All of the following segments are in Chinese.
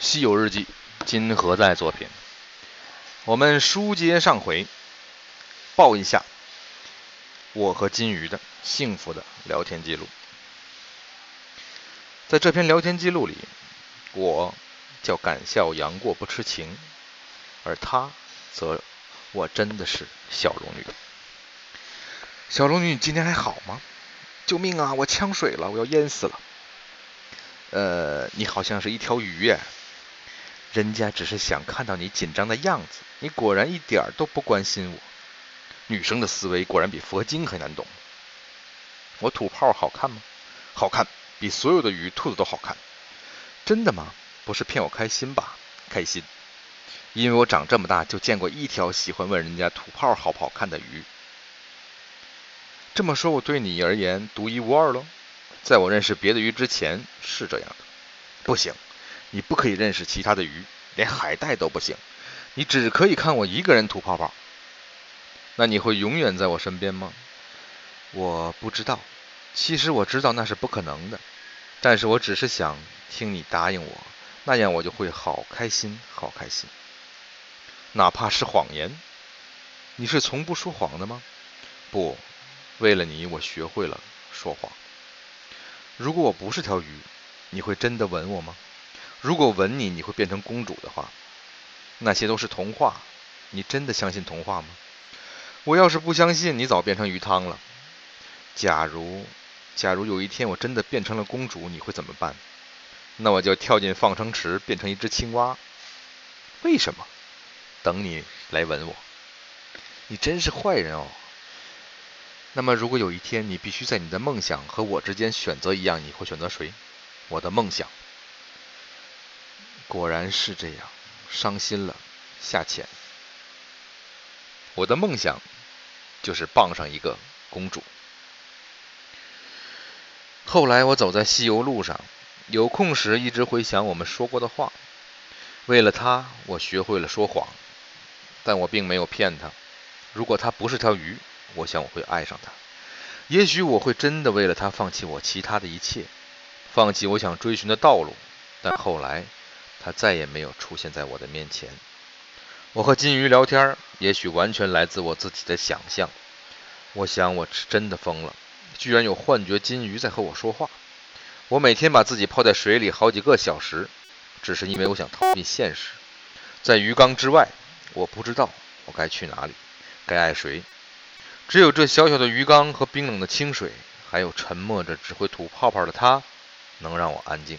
《西游日记》，今何在作品？我们书接上回，报一下我和金鱼的幸福的聊天记录。在这篇聊天记录里，我叫敢笑杨过不痴情，而他则我真的是小龙女。小龙女，你今天还好吗？救命啊！我呛水了，我要淹死了。呃，你好像是一条鱼耶。人家只是想看到你紧张的样子，你果然一点都不关心我。女生的思维果然比佛经还难懂。我吐泡好看吗？好看，比所有的鱼、兔子都好看。真的吗？不是骗我开心吧？开心，因为我长这么大就见过一条喜欢问人家吐泡好不好看的鱼。这么说，我对你而言独一无二喽？在我认识别的鱼之前是这样的。不行。你不可以认识其他的鱼，连海带都不行。你只可以看我一个人吐泡泡。那你会永远在我身边吗？我不知道。其实我知道那是不可能的。但是我只是想听你答应我，那样我就会好开心，好开心。哪怕是谎言。你是从不说谎的吗？不，为了你，我学会了说谎。如果我不是条鱼，你会真的吻我吗？如果吻你，你会变成公主的话，那些都是童话。你真的相信童话吗？我要是不相信，你早变成鱼汤了。假如，假如有一天我真的变成了公主，你会怎么办？那我就跳进放生池，变成一只青蛙。为什么？等你来吻我。你真是坏人哦。那么，如果有一天你必须在你的梦想和我之间选择一样，你会选择谁？我的梦想。果然是这样，伤心了，下潜。我的梦想就是傍上一个公主。后来我走在西游路上，有空时一直回想我们说过的话。为了她，我学会了说谎，但我并没有骗她。如果她不是条鱼，我想我会爱上她。也许我会真的为了她放弃我其他的一切，放弃我想追寻的道路。但后来。他再也没有出现在我的面前。我和金鱼聊天，也许完全来自我自己的想象。我想我是真的疯了，居然有幻觉金鱼在和我说话。我每天把自己泡在水里好几个小时，只是因为我想逃避现实。在鱼缸之外，我不知道我该去哪里，该爱谁。只有这小小的鱼缸和冰冷的清水，还有沉默着只会吐泡泡的它，能让我安静。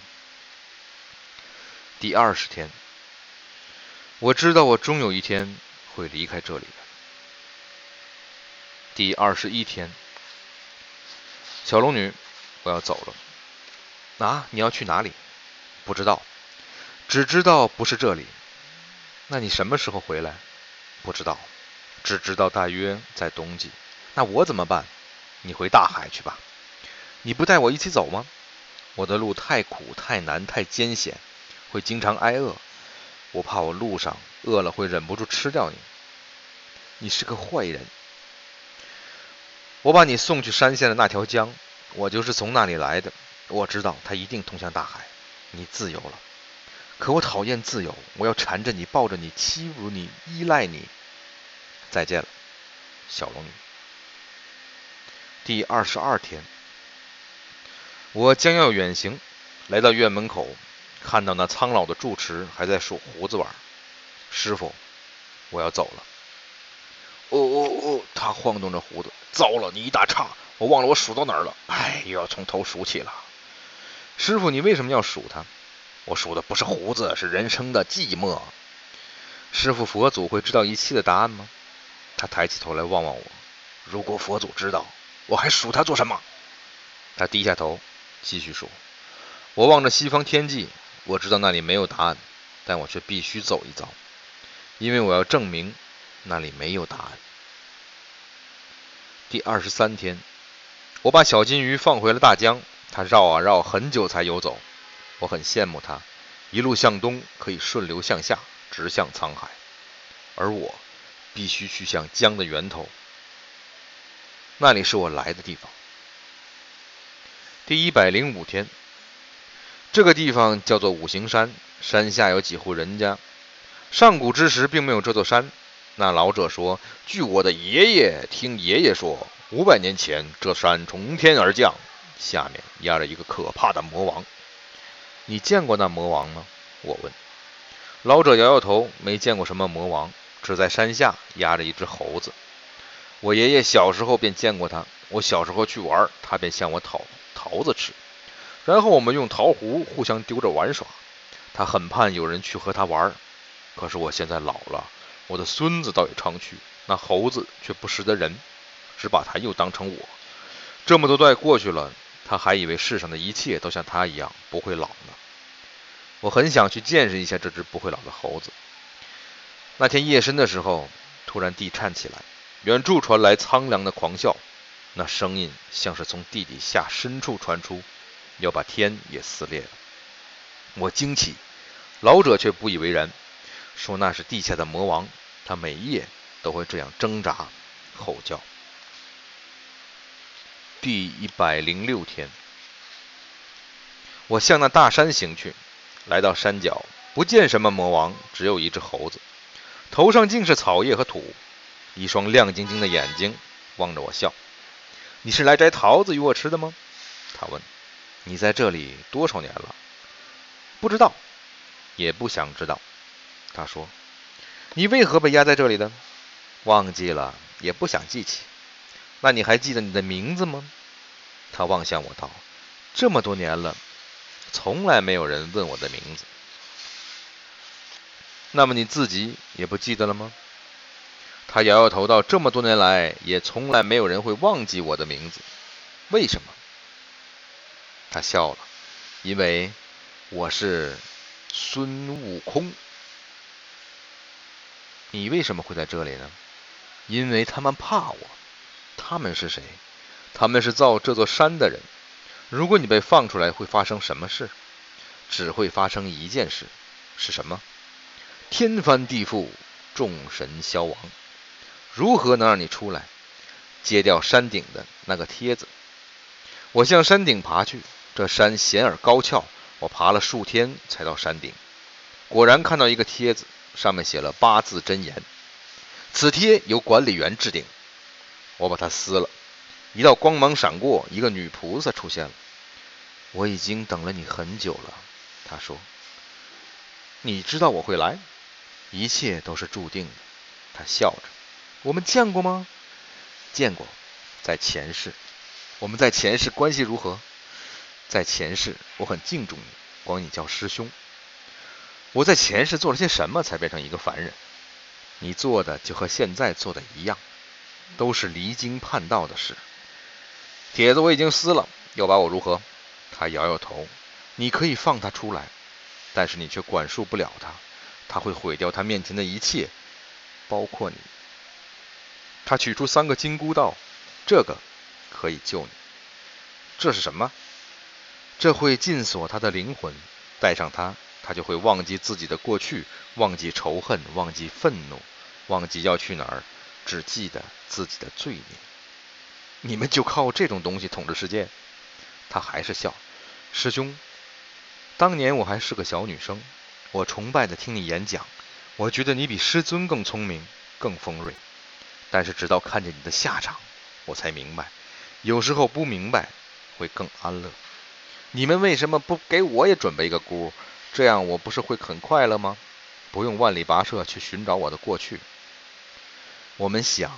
第二十天，我知道我终有一天会离开这里的。第二十一天，小龙女，我要走了。啊，你要去哪里？不知道，只知道不是这里。那你什么时候回来？不知道，只知道大约在冬季。那我怎么办？你回大海去吧。你不带我一起走吗？我的路太苦、太难、太艰险。会经常挨饿，我怕我路上饿了会忍不住吃掉你。你是个坏人。我把你送去山下的那条江，我就是从那里来的。我知道它一定通向大海。你自由了，可我讨厌自由。我要缠着你，抱着你，欺辱你，依赖你。再见了，小龙女。第二十二天，我将要远行，来到院门口。看到那苍老的住持还在数胡子玩，师傅，我要走了。哦哦哦，他晃动着胡子。糟了，你一打岔，我忘了我数到哪儿了。哎，又要从头数起了。师傅，你为什么要数他？我数的不是胡子，是人生的寂寞。师傅，佛祖会知道一切的答案吗？他抬起头来望望我。如果佛祖知道，我还数他做什么？他低下头，继续数。我望着西方天际。我知道那里没有答案，但我却必须走一遭，因为我要证明那里没有答案。第二十三天，我把小金鱼放回了大江，它绕啊绕，很久才游走。我很羡慕它，一路向东可以顺流向下，直向沧海，而我必须去向江的源头，那里是我来的地方。第一百零五天。这个地方叫做五行山，山下有几户人家。上古之时并没有这座山。那老者说：“据我的爷爷听爷爷说，五百年前这山从天而降，下面压着一个可怕的魔王。你见过那魔王吗？”我问。老者摇摇头，没见过什么魔王，只在山下压着一只猴子。我爷爷小时候便见过他。我小时候去玩，他便向我讨桃子吃，然后我们用桃核互相丢着玩耍。他很盼有人去和他玩，可是我现在老了，我的孙子倒也常去，那猴子却不识得人，只把他又当成我。这么多代过去了，他还以为世上的一切都像他一样不会老呢。我很想去见识一下这只不会老的猴子。那天夜深的时候，突然地颤起来。远处传来苍凉的狂笑，那声音像是从地底下深处传出，要把天也撕裂了。我惊奇，老者却不以为然，说那是地下的魔王，他每夜都会这样挣扎、吼叫。第一百零六天，我向那大山行去，来到山脚，不见什么魔王，只有一只猴子，头上尽是草叶和土。一双亮晶晶的眼睛望着我笑。你是来摘桃子与我吃的吗？他问。你在这里多少年了？不知道，也不想知道。他说。你为何被压在这里的？忘记了，也不想记起。那你还记得你的名字吗？他望向我道。这么多年了，从来没有人问我的名字。那么你自己也不记得了吗？他摇摇头道：“这么多年来，也从来没有人会忘记我的名字，为什么？”他笑了，因为我是孙悟空。你为什么会在这里呢？因为他们怕我。他们是谁？他们是造这座山的人。如果你被放出来，会发生什么事？只会发生一件事，是什么？天翻地覆，众神消亡。如何能让你出来？揭掉山顶的那个贴子。我向山顶爬去，这山险而高峭，我爬了数天才到山顶。果然看到一个帖子，上面写了八字真言：此贴由管理员制定。我把它撕了，一道光芒闪过，一个女菩萨出现了。我已经等了你很久了，她说。你知道我会来，一切都是注定的。她笑着。我们见过吗？见过，在前世。我们在前世关系如何？在前世，我很敬重你，管你叫师兄。我在前世做了些什么，才变成一个凡人？你做的就和现在做的一样，都是离经叛道的事。帖子我已经撕了，要把我如何？他摇摇头。你可以放他出来，但是你却管束不了他，他会毁掉他面前的一切，包括你。他取出三个金箍道，这个可以救你。这是什么？这会禁锁他的灵魂，带上它，他就会忘记自己的过去，忘记仇恨，忘记愤怒，忘记要去哪儿，只记得自己的罪孽。你们就靠这种东西统治世界？他还是笑。师兄，当年我还是个小女生，我崇拜的听你演讲，我觉得你比师尊更聪明，更锋锐。但是直到看见你的下场，我才明白，有时候不明白会更安乐。你们为什么不给我也准备一个箍？这样我不是会很快乐吗？不用万里跋涉去寻找我的过去。我们想，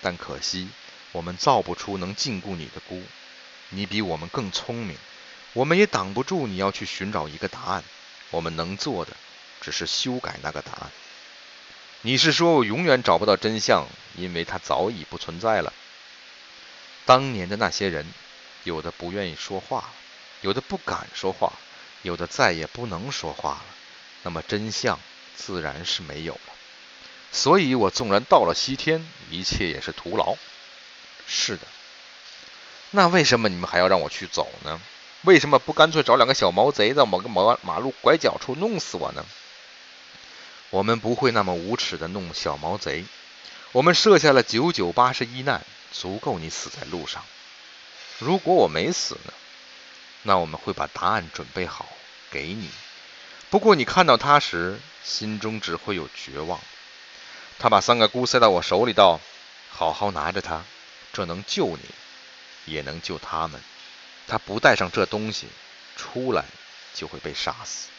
但可惜我们造不出能禁锢你的箍。你比我们更聪明，我们也挡不住你要去寻找一个答案。我们能做的只是修改那个答案。你是说我永远找不到真相，因为它早已不存在了。当年的那些人，有的不愿意说话，有的不敢说话，有的再也不能说话了。那么真相自然是没有了。所以我纵然到了西天，一切也是徒劳。是的。那为什么你们还要让我去走呢？为什么不干脆找两个小毛贼，在某个马马路拐角处弄死我呢？我们不会那么无耻的弄小毛贼。我们设下了九九八十一难，足够你死在路上。如果我没死呢？那我们会把答案准备好给你。不过你看到它时，心中只会有绝望。他把三个菇塞到我手里，道：“好好拿着它，这能救你，也能救他们。他不带上这东西，出来就会被杀死。”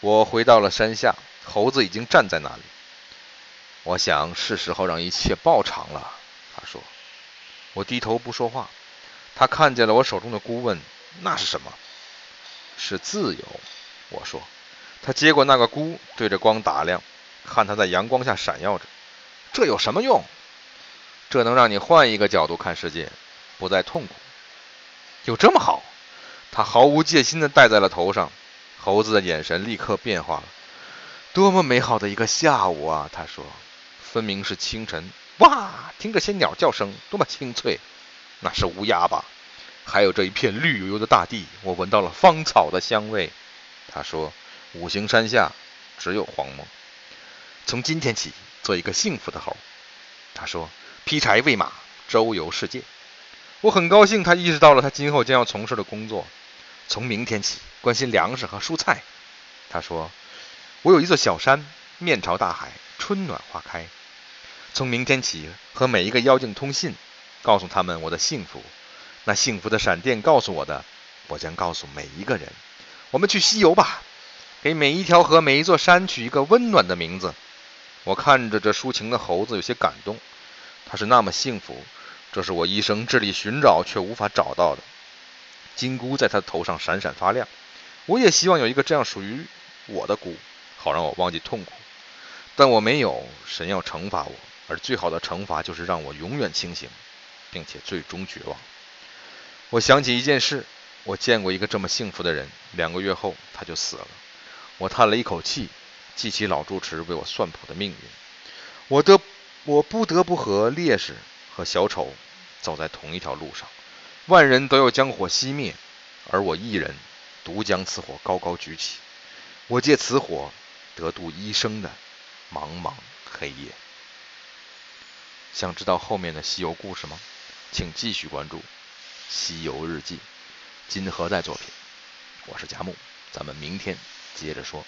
我回到了山下，猴子已经站在那里。我想是时候让一切报偿了。他说：“我低头不说话。”他看见了我手中的菇，问：“那是什么？”“是自由。”我说。他接过那个箍，对着光打量，看它在阳光下闪耀着。这有什么用？这能让你换一个角度看世界，不再痛苦。有这么好？他毫无戒心地戴在了头上。猴子的眼神立刻变化了。多么美好的一个下午啊！他说。分明是清晨。哇，听这些鸟叫声，多么清脆！那是乌鸦吧？还有这一片绿油油的大地，我闻到了芳草的香味。他说。五行山下只有荒漠。从今天起，做一个幸福的猴。他说：“劈柴喂马，周游世界。”我很高兴，他意识到了他今后将要从事的工作。从明天起，关心粮食和蔬菜。他说：“我有一座小山，面朝大海，春暖花开。从明天起，和每一个妖精通信，告诉他们我的幸福。那幸福的闪电告诉我的，我将告诉每一个人。我们去西游吧。”给每一条河、每一座山取一个温暖的名字。我看着这抒情的猴子，有些感动。他是那么幸福，这是我一生致力寻找却无法找到的。金箍在他头上闪闪发亮。我也希望有一个这样属于我的箍，好让我忘记痛苦。但我没有，神要惩罚我，而最好的惩罚就是让我永远清醒，并且最终绝望。我想起一件事，我见过一个这么幸福的人，两个月后他就死了。我叹了一口气，记起老住持为我算卜的命运。我得，我不得不和烈士和小丑走在同一条路上。万人都要将火熄灭，而我一人独将此火高高举起。我借此火得度一生的茫茫黑夜。想知道后面的西游故事吗？请继续关注《西游日记》金河在作品。我是贾木，咱们明天。接着说。